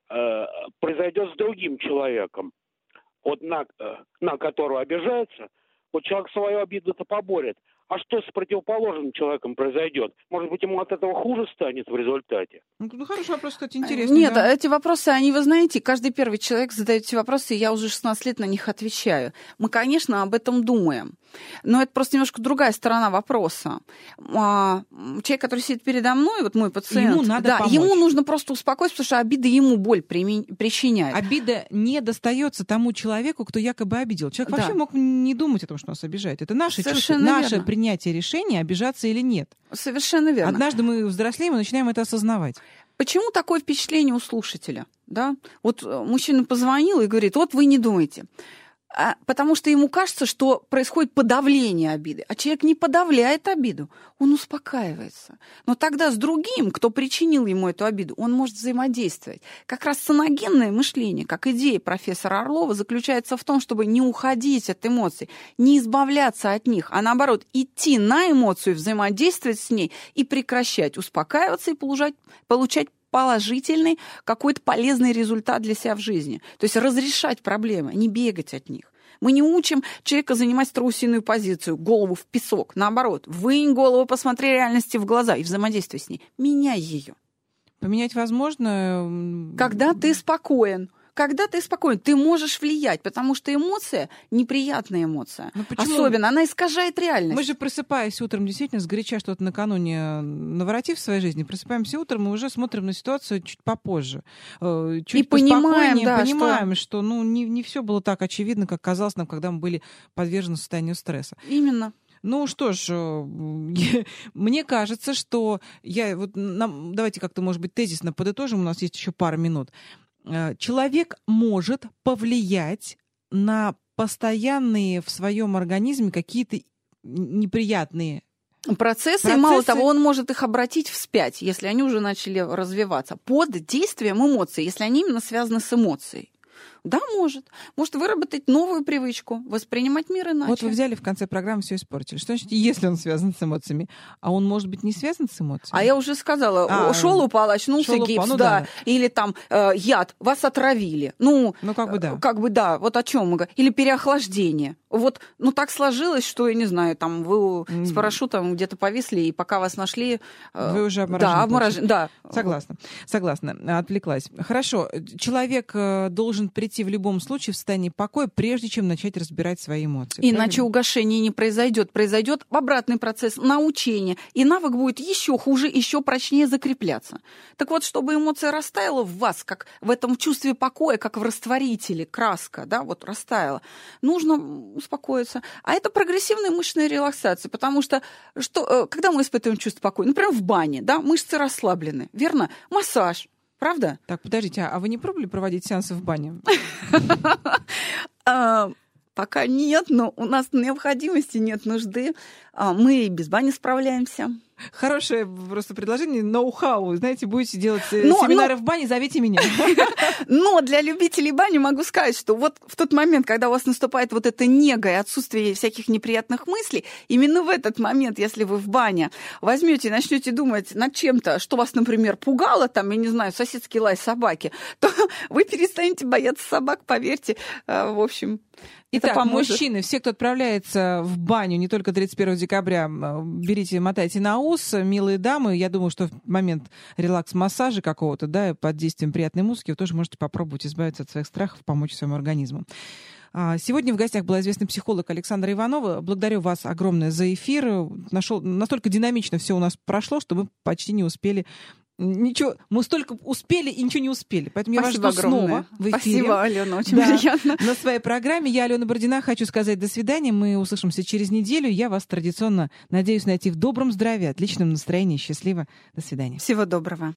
э, произойдет с другим человеком вот на, э, на которого обижается, вот человек свою обиду-то поборет. А что с противоположным человеком произойдет? Может быть, ему от этого хуже станет в результате? Ну, ну, хороший вопрос, кстати, интересный. Нет, да. эти вопросы, они, вы знаете, каждый первый человек задает эти вопросы, и я уже 16 лет на них отвечаю. Мы, конечно, об этом думаем. Но это просто немножко другая сторона вопроса. А, человек, который сидит передо мной, вот мой пациент, Ему надо да, помочь. ему нужно просто успокоиться, потому что обида ему боль примен- причиняет. Обида не достается тому человеку, кто якобы обидел. Человек Да. вообще мог не думать о том, что нас обижает. Это наше чувство, Совершенно наше верно. Принятие решения, обижаться или нет. Совершенно верно. Однажды мы взрослеем и начинаем это осознавать. Почему такое впечатление у слушателя? Да? Вот э, мужчина позвонил и говорит, вот вы не думаете. А, потому что ему кажется, что происходит подавление обиды. А человек не подавляет обиду, он успокаивается. Но тогда с другим, кто причинил ему эту обиду, он может взаимодействовать. Как раз саногенное мышление, как идея профессора Орлова, заключается в том, чтобы не уходить от эмоций, не избавляться от них, а наоборот идти на эмоцию, взаимодействовать с ней и прекращать, успокаиваться и получать, получать положительный, какой-то полезный результат для себя в жизни. То есть разрешать проблемы, не бегать от них. Мы не учим человека занимать страусиную позицию, голову в песок. Наоборот, вынь голову, посмотри реальности в глаза и взаимодействуй с ней. Меняй ее. Поменять возможно... Когда ты спокоен, когда ты спокоен, ты можешь влиять, потому что эмоция неприятная эмоция. Ну? Особенно она искажает реальность. Мы же, просыпаясь утром, действительно, сгоряча что-то накануне наворотив в своей жизни, просыпаемся утром и уже смотрим на ситуацию чуть попозже. Э, Чуть И понимаем, да, понимаем, что, ну, не, не все было так очевидно, как казалось нам, когда мы были подвержены состоянию стресса. Именно. Ну что ж, э, мне кажется, что я вот нам, давайте как-то, может быть, тезисно подытожим, у нас есть еще пара минут. Э, Человек может повлиять на постоянные в своем организме какие-то неприятные Процессы, Процессы, и мало того, он может их обратить вспять, если они уже начали развиваться, под действием эмоций, если они именно связаны с эмоцией. Да, может. Может выработать новую привычку, воспринимать мир иначе. Вот вы взяли в конце программы все испортили. Что значит, если он связан с эмоциями? А он может быть не связан с эмоциями? А я уже сказала, а, шел, упал, очнулся, шел, гипс, упал, ну, да. да. Или там э, яд, вас отравили. Ну, ну, как бы да. Как бы да, вот о чем мы говорим. Или переохлаждение. Вот, ну так сложилось, что, я не знаю, там вы mm. с парашютом где-то повисли, и пока вас нашли... Э, вы уже обморожены. Да, обморожены, да. Согласна, согласна, отвлеклась. Хорошо, человек э, должен прийти прийти в любом случае в состоянии покоя, прежде чем начать разбирать свои эмоции. Иначе правильно? угошение не произойдет. Произойдет обратный процесс научения, и навык будет еще хуже, еще прочнее закрепляться. Так вот, чтобы эмоция растаяла в вас, как в этом чувстве покоя, как в растворителе, краска, да, вот растаяла, нужно успокоиться. А это прогрессивная мышечная релаксация, потому что, что э, когда мы испытываем чувство покоя, например, в бане, да, мышцы расслаблены, верно? Массаж, Правда? Так, подождите, а вы не пробовали проводить сеансы в бане? А, пока нет, но у нас необходимости нет нужды. А, мы и без бани справляемся. Хорошее просто предложение, ноу-хау. Знаете, будете делать э, но, семинары но... в бане, зовите меня. Но для любителей бани могу сказать, что вот в тот момент, когда у вас наступает вот это нега и отсутствие всяких неприятных мыслей, именно в этот момент, если вы в бане возьмете и начнете думать над чем-то, что вас, например, пугало, там, я не знаю, соседский лай собаки, то вы перестанете бояться собак, поверьте. А, в общем, Итак, мужчины, все, кто отправляется в баню не только 31 декабря, берите, мотайте на ус. Милые дамы, я думаю, что в момент релакс-массажа какого-то, да, под действием приятной музыки, вы тоже можете попробовать избавиться от своих страхов, помочь своему организму. А, сегодня в гостях была известный психолог Александра Иванова. Благодарю вас огромное за эфир. Нашел, настолько динамично все у нас прошло, что мы почти не успели Ничего, мы столько успели и ничего не успели. Поэтому Спасибо я вас жду огромное. снова в эфире. Спасибо, Алена, очень да, приятно. На своей программе я, Алена Бородина, хочу сказать до свидания. Мы услышимся через неделю. Я вас традиционно надеюсь найти в добром здравии, отличном настроении. Счастливо. До свидания. Всего доброго.